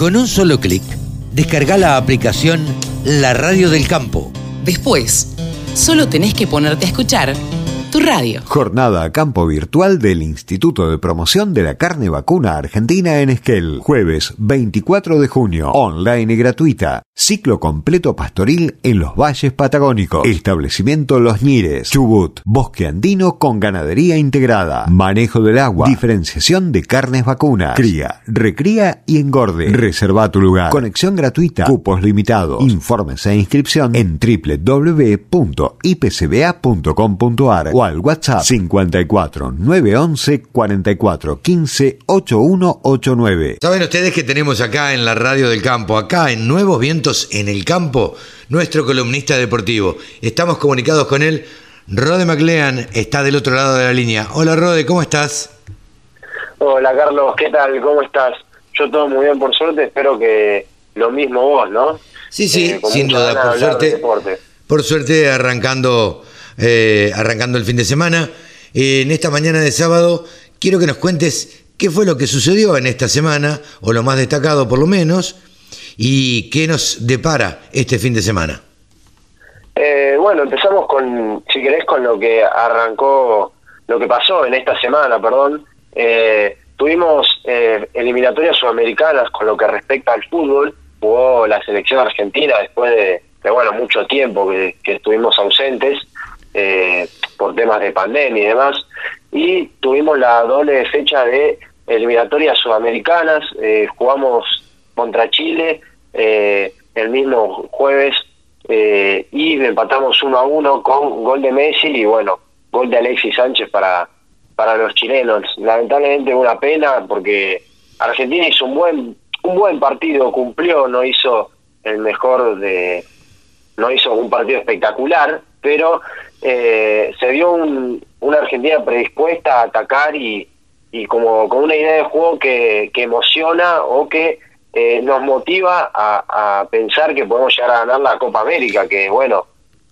Con un solo clic, descarga la aplicación La Radio del Campo. Después, solo tenés que ponerte a escuchar tu radio. Jornada a campo virtual del Instituto de Promoción de la Carne Vacuna Argentina en Esquel. Jueves 24 de junio. Online gratuita. Ciclo completo pastoril en los valles patagónicos. Establecimiento Los Ñires. Chubut. Bosque andino con ganadería integrada. Manejo del agua. Diferenciación de carnes vacunas. Cría, recría y engorde. Reserva tu lugar. Conexión gratuita. Cupos limitados. Informes e inscripción en www.ipcba.com.ar o al WhatsApp 54 911 44 15 8189. Saben ustedes que tenemos acá en la radio del campo, acá en Nuevos Vientos en el Campo, nuestro columnista deportivo. Estamos comunicados con él. Rode McLean está del otro lado de la línea. Hola Rode, ¿cómo estás? Hola Carlos, ¿qué tal? ¿Cómo estás? Yo todo muy bien por suerte, espero que lo mismo vos, ¿no? Sí, sí, Eh, sin duda, por suerte. Por suerte arrancando, eh, arrancando el fin de semana. Eh, en esta mañana de sábado quiero que nos cuentes qué fue lo que sucedió en esta semana, o lo más destacado por lo menos, y qué nos depara este fin de semana. Eh, bueno, empezamos con, si querés, con lo que arrancó, lo que pasó en esta semana, perdón. Eh, tuvimos eh, eliminatorias sudamericanas con lo que respecta al fútbol. Jugó la selección argentina después de, bueno, mucho tiempo que estuvimos ausentes eh, por temas de pandemia y demás. Y tuvimos la doble fecha de eliminatorias sudamericanas. Eh, jugamos contra Chile eh, el mismo jueves eh, y empatamos uno a uno con gol de Messi y bueno, gol de Alexis Sánchez para, para los chilenos. Lamentablemente una pena porque Argentina hizo un buen un buen partido, cumplió, no hizo el mejor de no hizo un partido espectacular, pero eh, se vio un, una Argentina predispuesta a atacar y, y como con una idea de juego que, que emociona o que eh, nos motiva a, a, pensar que podemos llegar a ganar la Copa América, que bueno,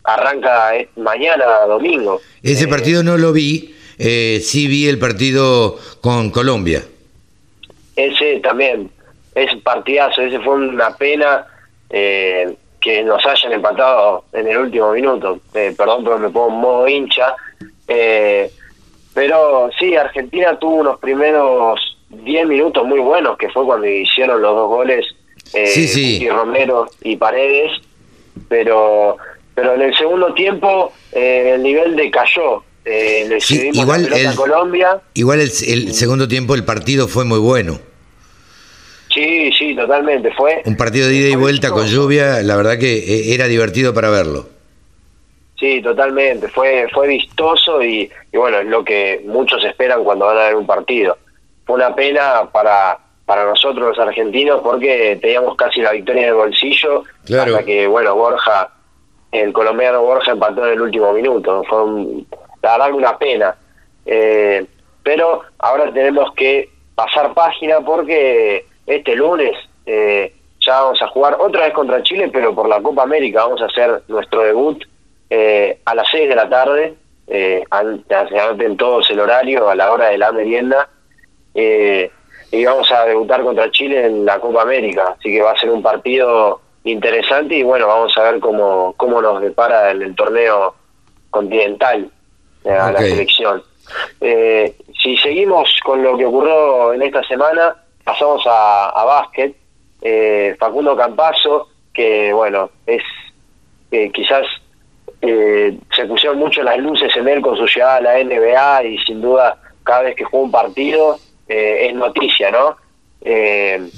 arranca mañana domingo. Ese eh, partido no lo vi, eh, sí vi el partido con Colombia. Ese también, es partidazo, ese fue una pena eh, que nos hayan empatado en el último minuto. perdón, pero me pongo en modo hincha. pero sí, Argentina tuvo unos primeros 10 minutos muy buenos, que fue cuando hicieron los dos goles eh, sí, sí. y Romero y Paredes, pero pero en el segundo tiempo eh, el nivel decayó. Eh, le sí, igual la el, a Colombia. Igual el, el, segundo tiempo el partido fue muy bueno. Sí, sí, totalmente. Fue un partido de ida y vuelta con lluvia, la verdad que eh, era divertido para verlo. Sí, totalmente. Fue fue vistoso y, y bueno, es lo que muchos esperan cuando van a ver un partido fue una pena para para nosotros los argentinos porque teníamos casi la victoria en el bolsillo claro. hasta que bueno Borja el colombiano Borja empató en el último minuto fue un, la verdad una pena eh, pero ahora tenemos que pasar página porque este lunes eh, ya vamos a jugar otra vez contra Chile pero por la Copa América vamos a hacer nuestro debut eh, a las 6 de la tarde eh, anoten todos el horario a la hora de la merienda eh, y vamos a debutar contra Chile en la Copa América, así que va a ser un partido interesante y bueno, vamos a ver cómo, cómo nos depara en el torneo continental eh, a okay. la selección. Eh, si seguimos con lo que ocurrió en esta semana, pasamos a, a básquet. Eh, Facundo Campazo, que bueno, es quizás se pusieron mucho las luces en él con su llegada a la NBA y sin duda cada vez que juega un partido eh, es noticia, ¿no? Eh,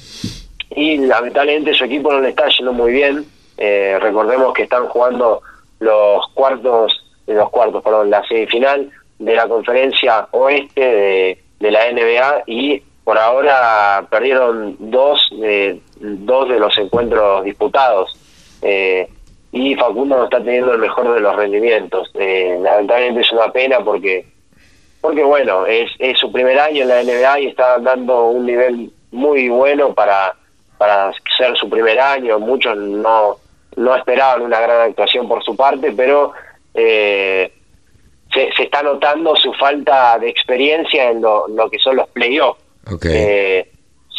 y lamentablemente su equipo no le está yendo muy bien. Eh, recordemos que están jugando los cuartos, los cuartos, perdón, la semifinal de la conferencia oeste de, de la NBA y por ahora perdieron dos de, dos de los encuentros disputados. y Facundo no está teniendo el mejor de los rendimientos. lamentablemente es una pena porque porque bueno, es, es su primer año en la NBA y está dando un nivel muy bueno para, para ser su primer año. Muchos no, no esperaban una gran actuación por su parte, pero eh, se, está notando su falta de experiencia en lo, lo que son los playoffs. Okay. Eh,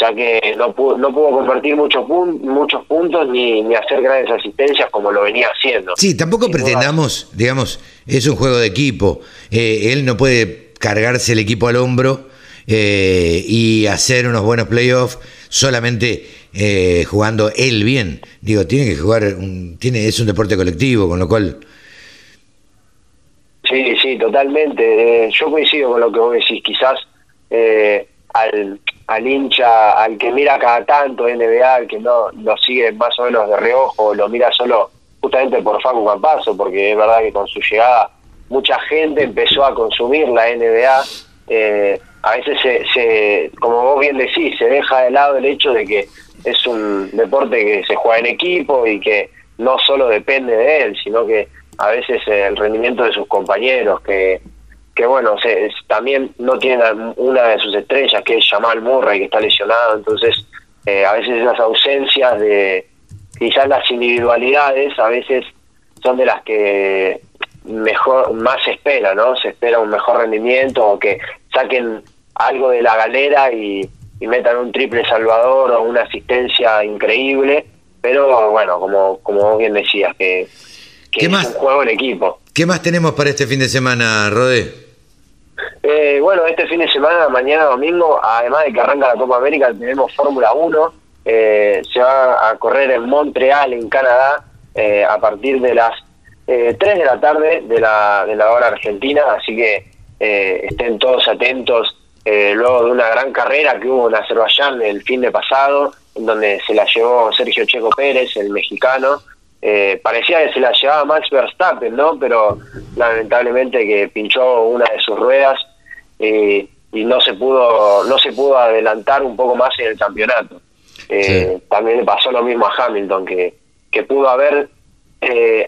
ya que no pudo, no pudo convertir muchos, muchos puntos ni, ni hacer grandes asistencias como lo venía haciendo. Sí, tampoco pretendamos, digamos, es un juego de equipo, eh, él no puede cargarse el equipo al hombro eh, y hacer unos buenos playoffs solamente eh, jugando él bien. Digo, tiene que jugar, un, tiene, es un deporte colectivo, con lo cual... Sí, sí, totalmente. yo coincido con lo que vos decís. Quizás al, al hincha, al que mira cada tanto NBA, al que no lo sigue más o menos de reojo, lo mira solo justamente por Facu Campazo, porque es verdad que con su llegada mucha gente empezó a consumir la NBA. Eh, a veces, se, se, como vos bien decís, se deja de lado el hecho de que es un deporte que se juega en equipo y que no solo depende de él, sino que a veces el rendimiento de sus compañeros, que que bueno, se, también no tiene una de sus estrellas, que es Jamal Murray, que está lesionado, entonces eh, a veces esas ausencias de quizás las individualidades, a veces son de las que mejor más se espera, ¿no? Se espera un mejor rendimiento o que saquen algo de la galera y, metan un triple salvador o una asistencia increíble, pero bueno, como, como vos bien decías, que, que es un juego en equipo. ¿Qué más tenemos para este fin de semana, Rodé? Eh, bueno, este fin de semana, mañana domingo, además de que arranca la Copa América, tenemos Fórmula 1. Eh, se va a correr en Montreal, en Canadá, eh, a partir de las 3 de la tarde de la, de la hora argentina. Así que estén todos atentos luego de una gran carrera que hubo en Azerbaiyán el fin de pasado, en donde se la llevó Sergio Checo Pérez, el mexicano. Eh, parecía que se la llevaba Max Verstappen, ¿no? Pero lamentablemente que pinchó una de sus ruedas eh, y no se pudo no se pudo adelantar un poco más en el campeonato. Eh, también le pasó lo mismo a Hamilton, que, que pudo haber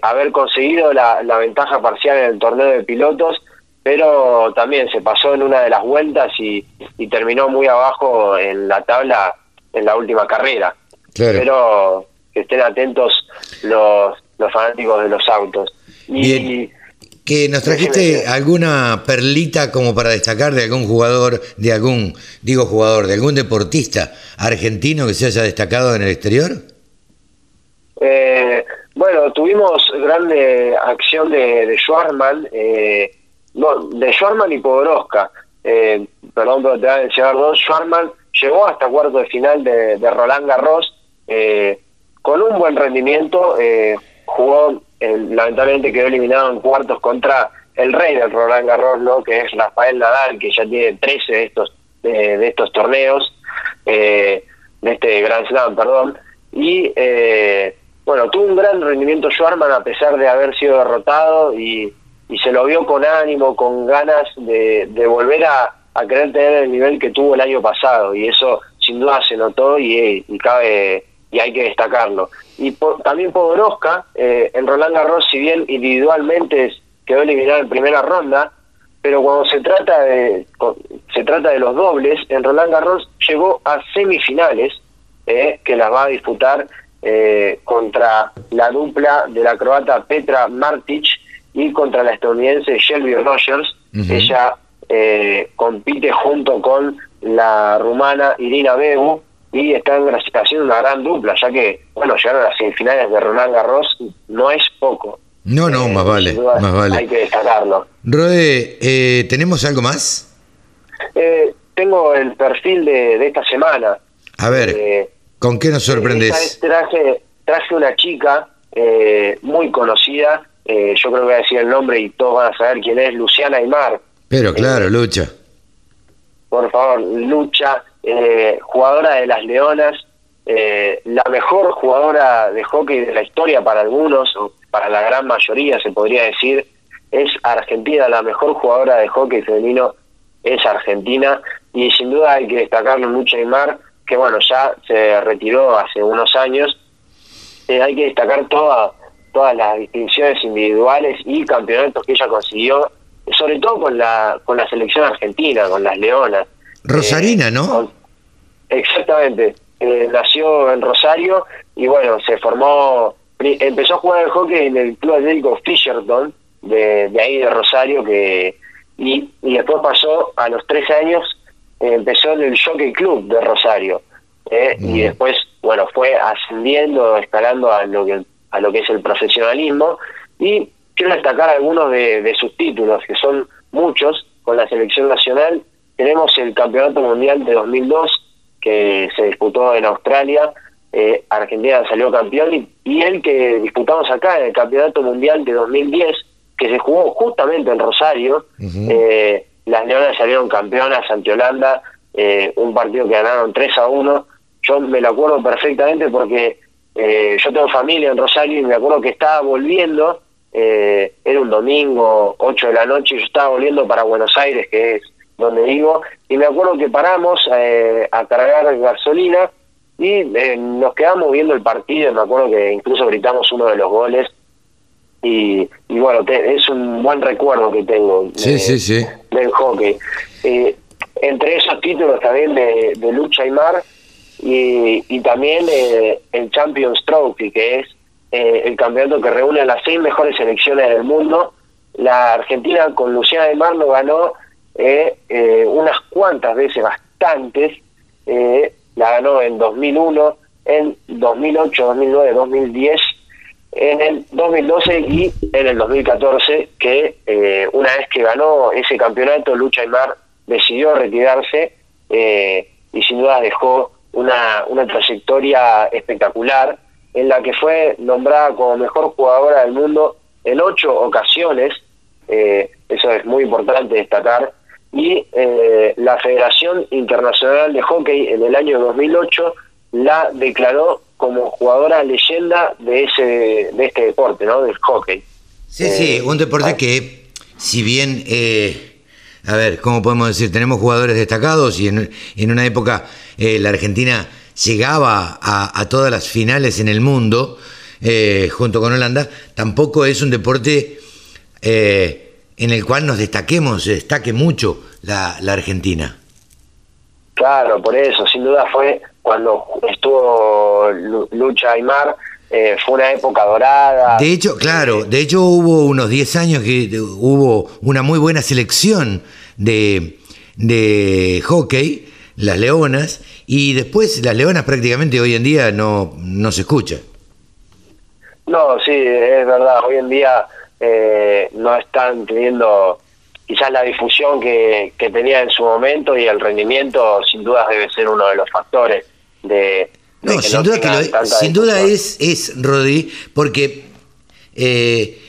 haber conseguido la, la ventaja parcial en el torneo de pilotos, pero también se pasó en una de las vueltas y, y terminó muy abajo en la tabla en la última carrera. Pero que estén atentos los, los fanáticos de los autos. Y, que nos trajiste alguna perlita como para destacar de algún jugador, de algún, digo jugador, de algún deportista argentino que se haya destacado en el exterior. Eh, bueno, tuvimos grande acción de, de Schwarman, eh, no, de Schwarman y Podoroska. Eh, perdón, pero te voy a mencionar dos. Schwarman llegó hasta cuarto de final de, de Roland Garros. Eh, con un buen rendimiento, eh, jugó, lamentablemente quedó eliminado en cuartos contra el rey del Roland Garros, ¿no? que es Rafael Nadal, que ya tiene 13 de estos, de estos torneos, eh, de este Grand Slam, perdón, y eh, bueno, tuvo un gran rendimiento Schwarman a pesar de haber sido derrotado y, y se lo vio con ánimo, con ganas de, de volver a, a querer tener el nivel que tuvo el año pasado y eso sin duda se notó y, y cabe y hay que destacarlo. Y también Podoroska, eh, en Roland Garros, si bien individualmente quedó eliminado en primera ronda, pero cuando se trata de se trata de los dobles, en Roland Garros llegó a semifinales, eh, que las va a disputar eh, contra la dupla de la croata Petra Martic y contra la estadounidense Shelby Rogers. Ella eh, compite junto con la rumana Irina Bebu y están haciendo una gran dupla, ya que, bueno, llegaron a las semifinales de Roland Garros, no es poco. No, no, más vale, más vale. Hay que destacarlo. Rode, eh, ¿tenemos algo más? Eh, tengo el perfil de, esta semana. A ver, eh, ¿con qué nos sorprendes? traje, traje una chica muy conocida, yo creo que voy a decir el nombre y todos van a saber quién es, Luciana Aymar. Pero claro, Lucha. Por favor, Lucha eh, jugadora de las Leonas, eh, la mejor jugadora de hockey de la historia para algunos, o para la gran mayoría se podría decir, es Argentina, la mejor jugadora de hockey femenino es Argentina, y sin duda hay que destacarlo Lucha Mar que bueno, ya se retiró hace unos años, eh, hay que destacar toda, todas las distinciones individuales y campeonatos que ella consiguió, sobre todo con la, con la selección argentina, con las Leonas. Rosarina, ¿no? Exactamente. Eh, nació en Rosario y bueno, se formó, empezó a jugar el hockey en el Club Atlético Fisherton, de, de ahí de Rosario, que y, y después pasó a los 13 años, empezó en el Jockey Club de Rosario. eh, y después, bueno, fue ascendiendo, escalando a lo que a lo que es el profesionalismo y quiero destacar algunos de, sus títulos, que son muchos, con la selección nacional. Tenemos el Campeonato Mundial de 2002, que se disputó en Australia, eh, Argentina salió campeón, y, y, el que disputamos acá en el Campeonato Mundial de 2010, que se jugó justamente en Rosario, eh, las Leonas salieron campeonas ante Holanda, eh, un partido que ganaron 3 a 1. Yo me lo acuerdo perfectamente porque eh, yo tengo familia en Rosario y me acuerdo que estaba volviendo, eh, era un domingo, 8 de la noche, y yo estaba volviendo para Buenos Aires, que es donde vivo, y me acuerdo que paramos eh, a cargar gasolina y nos quedamos viendo el partido, y me acuerdo que incluso gritamos uno de los goles, y, bueno, es un buen recuerdo que tengo sí, sí, sí. del hockey. entre esos títulos también de, de lucha y mar, y, también eh, el Champions Trophy, que es eh, el campeonato que reúne a las seis mejores selecciones del mundo. La Argentina con Luciana de Mar lo ganó eh, unas cuantas veces, bastantes. la ganó en 2001, en 2008, 2009, 2010, en el 2012 y en el 2014, que una vez que ganó ese campeonato, Lucha y Mar decidió retirarse y sin duda dejó una, una trayectoria espectacular en la que fue nombrada como mejor jugadora del mundo en ocho ocasiones, eh, eso es muy importante destacar, y eh, la Federación Internacional de Hockey en el año 2008 la declaró como jugadora leyenda de ese de este deporte, ¿no? Del hockey. Sí, sí, un deporte ah. que, si bien, eh, a ver, ¿cómo podemos decir? Tenemos jugadores destacados y en, en una época eh, la Argentina llegaba a, todas las finales en el mundo eh, junto con Holanda, tampoco es un deporte eh, en el cual nos destaquemos, destaque mucho la, Argentina. Claro, por eso, sin duda fue cuando estuvo Lucha Aymar, eh, fue una época dorada. De hecho, claro, de hecho hubo unos 10 años que hubo una muy buena selección de, de hockey las leonas, y después las leonas prácticamente hoy en día no, no se escucha. No, sí, es verdad, hoy en día eh, no están teniendo quizás la difusión que, que tenía en su momento y el rendimiento sin duda debe ser uno de los factores de... no, sin duda, que sin duda es, es, Rodi, porque eh,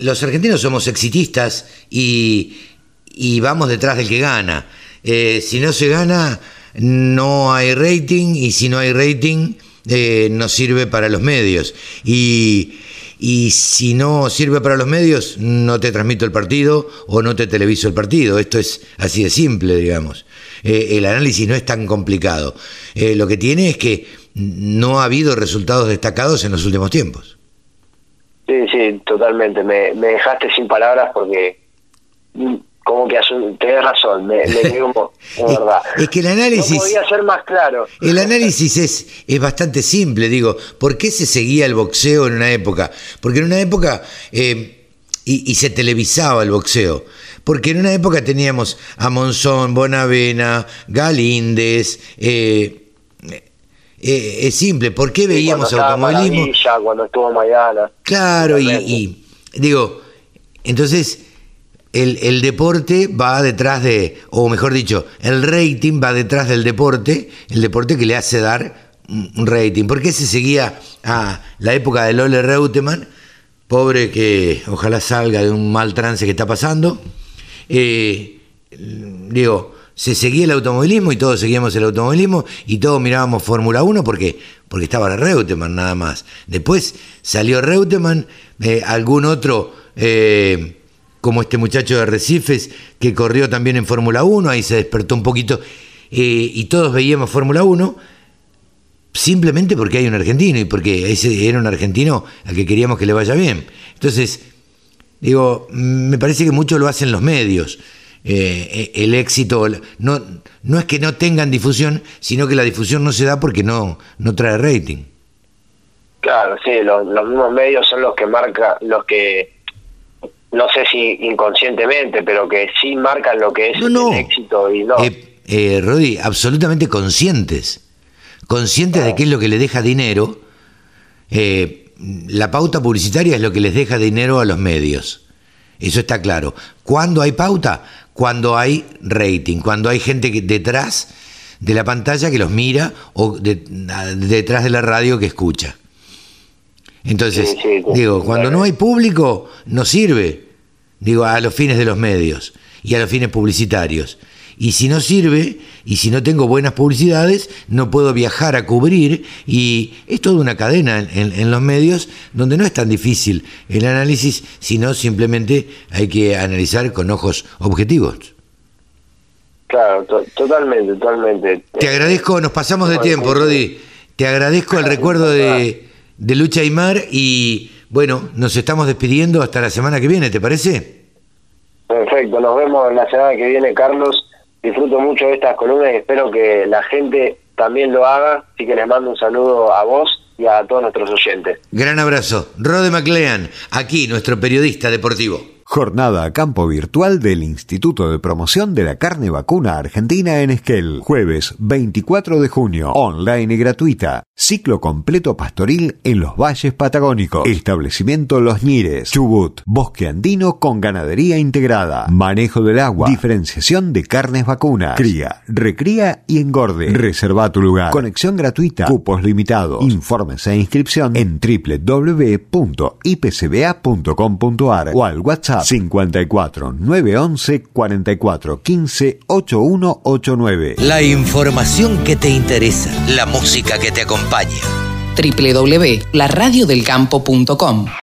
los argentinos somos exitistas y, y vamos detrás del que gana. Eh, si no se gana, no hay rating y si no hay rating, eh, no sirve para los medios. Y, si no sirve para los medios, no te transmito el partido o no te televiso el partido. Esto es así de simple, digamos. Eh, el análisis no es tan complicado. lo que tiene es que no ha habido resultados destacados en los últimos tiempos. Sí, sí, totalmente. me dejaste sin palabras porque como que tenés razón, me, me quedo verdad. Es que el análisis... No podía ser más claro. El análisis es, es bastante simple, digo, ¿por qué se seguía el boxeo en una época? Porque en una época... Eh, y, se televisaba el boxeo. Porque en una época teníamos a Monzón, Bonavena, Galíndez, eh, eh, es simple, ¿por qué veíamos automovilismo? cuando estuvo Mayana. Claro, y, y, digo, entonces el, deporte va detrás de, o mejor dicho, el rating va detrás del deporte, el deporte que le hace dar un rating. ¿Por qué se seguía a la época de Lole Reutemann? Pobre que ojalá salga de un mal trance que está pasando. Eh, digo, se seguía el automovilismo y todos seguíamos el automovilismo y todos mirábamos Fórmula 1 porque, porque estaba Reutemann nada más. Después salió Reutemann, eh, algún otro... Eh, como este muchacho de Recifes que corrió también en Fórmula 1, ahí se despertó un poquito eh, y todos veíamos Fórmula 1 simplemente porque hay un argentino y porque ese era un argentino al que queríamos que le vaya bien. Entonces, digo, me parece que mucho lo hacen los medios. Eh, el éxito, no, no es que no tengan difusión, sino que la difusión no se da porque no, no trae rating. Claro, sí, los, los mismos medios son los que marcan, los que no sé si inconscientemente, pero que sí marcan lo que es el éxito y no. Eh, eh, Rodi, absolutamente conscientes. conscientes de qué es lo que le deja dinero, eh, la pauta publicitaria es lo que les deja dinero a los medios. Eso está claro. ¿Cuándo hay pauta? Cuando hay rating, cuando hay gente que, detrás de la pantalla que los mira o detrás de la radio que escucha. Entonces, digo, cuando no hay público, no sirve, digo, a los fines de los medios y a los fines publicitarios. Y si no sirve, y si no tengo buenas publicidades, no puedo viajar a cubrir. Y es toda una cadena en, los medios donde no es tan difícil el análisis, sino simplemente hay que analizar con ojos objetivos. Claro, totalmente, totalmente. Te agradezco, nos pasamos de tiempo, Rodi. Te agradezco el recuerdo de, de Lucha Aymar y bueno, nos estamos despidiendo hasta la semana que viene, ¿te parece? Perfecto, nos vemos la semana que viene, Carlos disfruto mucho de estas columnas y espero que la gente también lo haga, así que les mando un saludo a vos y a todos nuestros oyentes. Gran abrazo. Rode MacLean, aquí nuestro periodista deportivo. Jornada a campo virtual del Instituto de Promoción de la Carne Vacuna Argentina en Esquel. Jueves 24 de junio. Online gratuita. Ciclo completo pastoril en los valles patagónicos. Establecimiento Los Ñires. Chubut. Bosque andino con ganadería integrada. Manejo del agua. Diferenciación de carnes vacunas. Cría, recría y engorde. Reserva tu lugar. Conexión gratuita. Cupos limitados. Informes e inscripción en www.ipcba.com.ar o al WhatsApp 54 911 44 15 8189. La información que te interesa, la música que te acompaña. www.laradiodelcampo.com